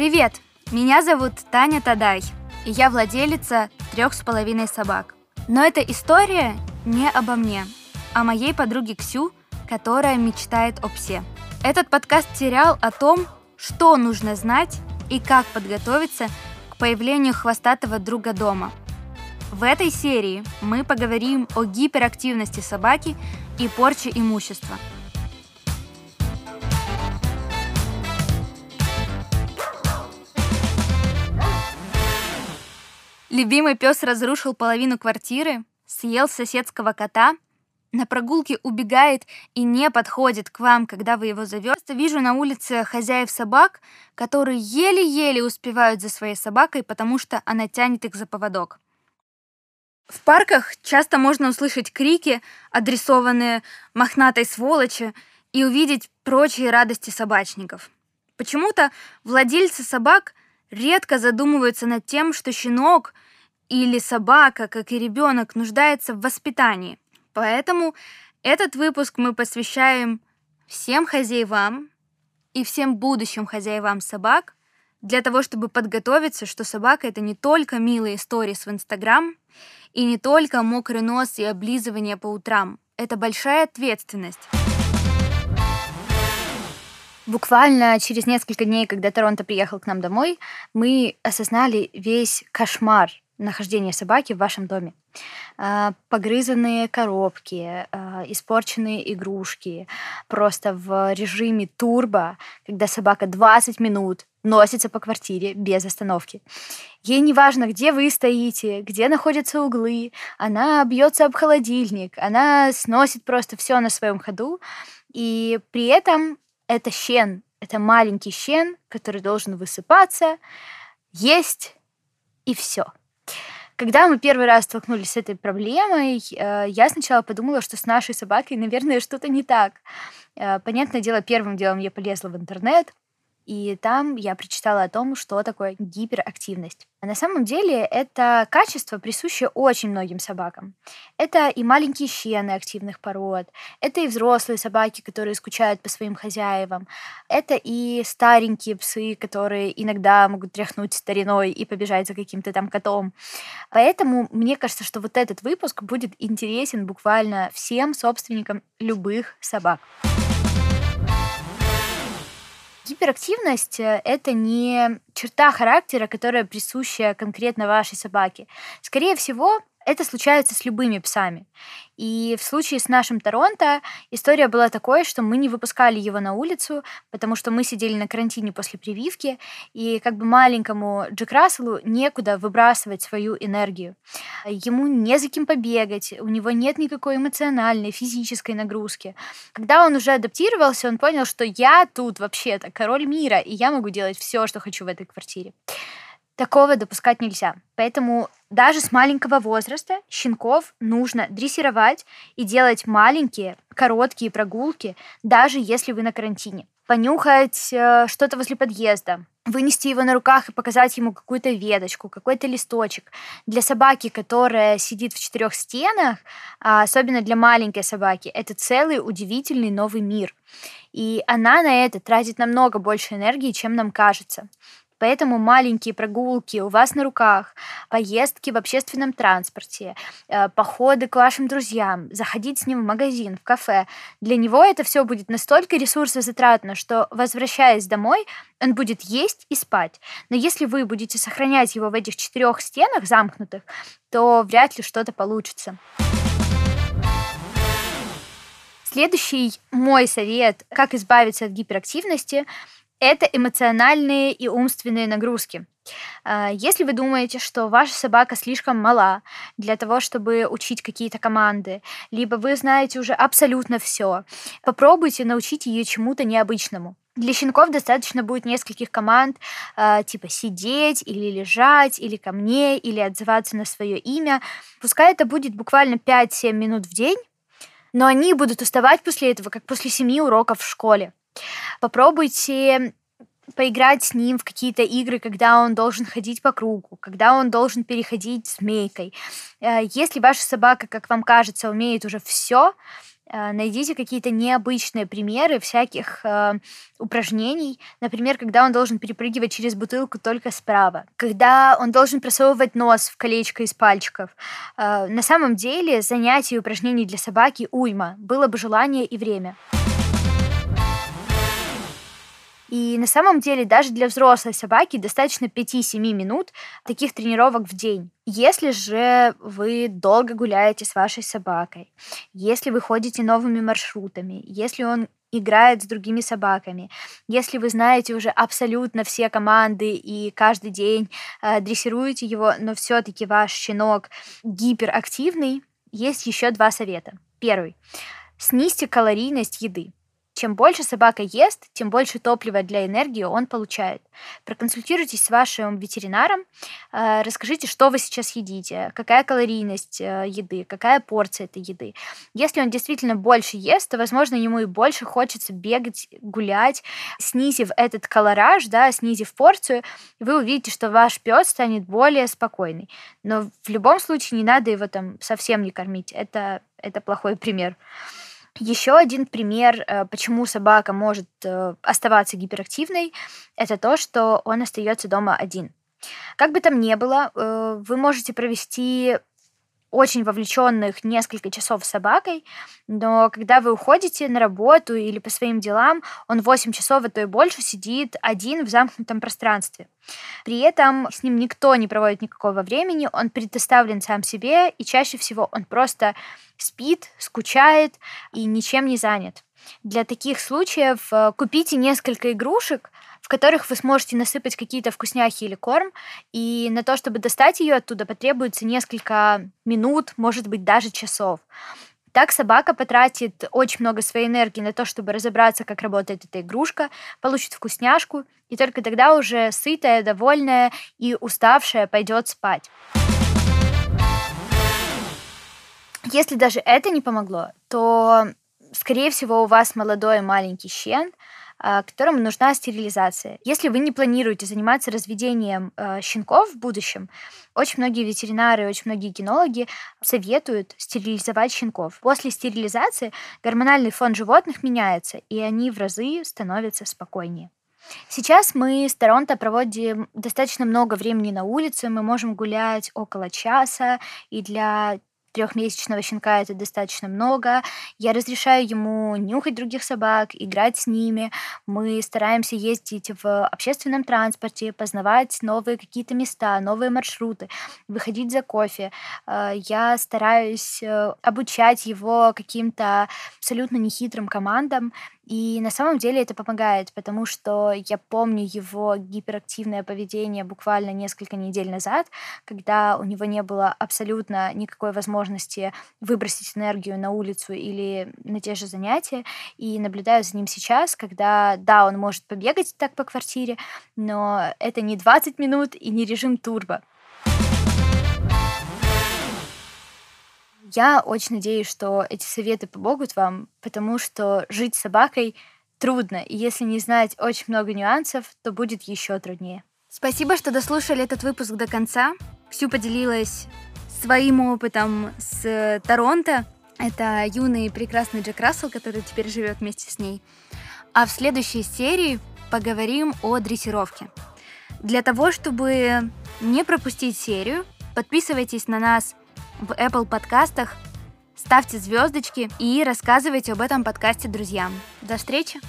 Привет! Меня зовут Таня Тадай, и я владелица трех с половиной собак. Но эта история не обо мне, а моей подруге Ксю, которая мечтает о псе. Этот подкаст-сериал о том, что нужно знать и как подготовиться к появлению хвостатого друга дома. В этой серии мы поговорим о гиперактивности собаки и порче имущества – Любимый пес разрушил половину квартиры, съел соседского кота, на прогулке убегает и не подходит к вам, когда вы его зовете. Вижу на улице хозяев собак, которые еле-еле успевают за своей собакой, потому что она тянет их за поводок. В парках часто можно услышать крики, адресованные мохнатой сволочи, и увидеть прочие радости собачников. Почему-то владельцы собак редко задумываются над тем, что щенок или собака, как и ребенок, нуждается в воспитании. Поэтому этот выпуск мы посвящаем всем хозяевам и всем будущим хозяевам собак для того, чтобы подготовиться, что собака это не только милые истории в Инстаграм и не только мокрый нос и облизывание по утрам. Это большая ответственность. Буквально через несколько дней, когда Торонто приехал к нам домой, мы осознали весь кошмар нахождения собаки в вашем доме. А, погрызанные коробки, а, испорченные игрушки, просто в режиме турбо, когда собака 20 минут носится по квартире без остановки. Ей не важно, где вы стоите, где находятся углы, она бьется об холодильник, она сносит просто все на своем ходу, и при этом это щен, это маленький щен, который должен высыпаться, есть и все. Когда мы первый раз столкнулись с этой проблемой, э, я сначала подумала, что с нашей собакой, наверное, что-то не так. Э, понятное дело, первым делом я полезла в интернет, и там я прочитала о том, что такое гиперактивность. А на самом деле это качество присуще очень многим собакам. Это и маленькие щены активных пород, это и взрослые собаки, которые скучают по своим хозяевам, это и старенькие псы, которые иногда могут тряхнуть стариной и побежать за каким-то там котом. Поэтому мне кажется, что вот этот выпуск будет интересен буквально всем собственникам любых собак. Гиперактивность э, — это не черта характера, которая присуща конкретно вашей собаке. Скорее всего, это случается с любыми псами. И в случае с нашим Торонто история была такой, что мы не выпускали его на улицу, потому что мы сидели на карантине после прививки, и как бы маленькому Джек Расселу некуда выбрасывать свою энергию. Ему не за кем побегать, у него нет никакой эмоциональной, физической нагрузки. Когда он уже адаптировался, он понял, что я тут вообще-то король мира, и я могу делать все, что хочу в этой квартире. Такого допускать нельзя. Поэтому даже с маленького возраста щенков нужно дрессировать и делать маленькие, короткие прогулки, даже если вы на карантине. Понюхать э, что-то возле подъезда, вынести его на руках и показать ему какую-то веточку, какой-то листочек. Для собаки, которая сидит в четырех стенах, а особенно для маленькой собаки, это целый удивительный новый мир. И она на это тратит намного больше энергии, чем нам кажется. Поэтому маленькие прогулки у вас на руках, поездки в общественном транспорте, э, походы к вашим друзьям, заходить с ним в магазин, в кафе, для него это все будет настолько ресурсозатратно, что, возвращаясь домой, он будет есть и спать. Но если вы будете сохранять его в этих четырех стенах замкнутых, то вряд ли что-то получится. Следующий мой совет, как избавиться от гиперактивности, это эмоциональные и умственные нагрузки. А, если вы думаете, что ваша собака слишком мала для того, чтобы учить какие-то команды, либо вы знаете уже абсолютно все, попробуйте научить ее чему-то необычному. Для щенков достаточно будет нескольких команд, э, типа сидеть или лежать, или ко мне, или отзываться на свое имя. Пускай это будет буквально 5-7 минут в день, но они будут уставать после этого, как после семи уроков в школе. Попробуйте поиграть с ним в какие-то игры, когда он должен ходить по кругу, когда он должен переходить змейкой. Э, если ваша собака, как вам кажется, умеет уже все, Э, найдите какие-то необычные примеры всяких э, упражнений. Например, когда он должен перепрыгивать через бутылку только справа. Когда он должен просовывать нос в колечко из пальчиков. На самом деле занятий и упражнений для собаки уйма. Было бы желание и время. И на самом деле даже для взрослой собаки достаточно 5-7 минут таких тренировок в день. Если же вы долго гуляете с вашей собакой, если вы ходите новыми маршрутами, если он играет с другими собаками. Если вы знаете уже абсолютно все команды и каждый день э, дрессируете его, но все-таки ваш щенок гиперактивный, есть еще два совета. Первый. Снизьте калорийность еды. Чем больше собака ест, тем больше топлива для энергии он получает. Проконсультируйтесь с вашим ветеринаром, э, расскажите, что вы сейчас едите, какая калорийность э, еды, какая порция этой еды. Если он действительно больше ест, то, возможно, ему и больше хочется бегать, гулять, снизив этот колораж, да, снизив порцию, вы увидите, что ваш пес станет более спокойный. Но в любом случае не надо его там совсем не кормить. Это, это плохой пример. Еще один пример, э, почему собака может э, оставаться гиперактивной, это то, что он остается дома один. Как бы там ни было, э, вы можете провести очень вовлеченных несколько часов с собакой, но когда вы уходите на работу или по своим делам, он 8 часов, а то и больше сидит один в замкнутом пространстве. При этом с ним никто не проводит никакого времени, он предоставлен сам себе, и чаще всего он просто спит, скучает и ничем не занят. Для таких случаев э, купите несколько игрушек, в которых вы сможете насыпать какие-то вкусняхи или корм, и на то, чтобы достать ее оттуда, потребуется несколько минут, может быть, даже часов. Так собака потратит очень много своей энергии на то, чтобы разобраться, как работает эта игрушка, получит вкусняшку, и только тогда уже сытая, довольная и уставшая пойдет спать. Если даже это не помогло, то скорее всего, у вас молодой маленький щен, а, которому нужна стерилизация. Если вы не планируете заниматься разведением э, щенков в будущем, очень многие ветеринары, очень многие кинологи советуют стерилизовать щенков. После стерилизации гормональный фон животных меняется, и они в разы становятся спокойнее. Сейчас мы с Торонто проводим достаточно много времени на улице, мы можем гулять около часа, и для трехмесячного щенка это достаточно много. Я разрешаю ему нюхать других собак, играть с ними. Мы стараемся ездить в общественном транспорте, познавать новые какие-то места, новые маршруты, выходить за кофе. Э, я стараюсь э, обучать его каким-то абсолютно нехитрым командам, и на самом деле это помогает, потому что я помню его гиперактивное поведение буквально несколько недель назад, когда у него не было абсолютно никакой возможности выбросить энергию на улицу или на те же занятия. И наблюдаю за ним сейчас, когда, да, он может побегать так по квартире, но это не 20 минут и не режим турбо. Я очень надеюсь, что эти советы помогут вам, потому что жить с собакой трудно, и если не знать очень много нюансов, то будет еще труднее. Спасибо, что дослушали этот выпуск до конца. Ксю поделилась своим опытом с Торонто. Это юный прекрасный Джек Рассел, который теперь живет вместе с ней. А в следующей серии поговорим о дрессировке. Для того, чтобы не пропустить серию, подписывайтесь на нас в Apple подкастах, ставьте звездочки и рассказывайте об этом подкасте друзьям. До встречи!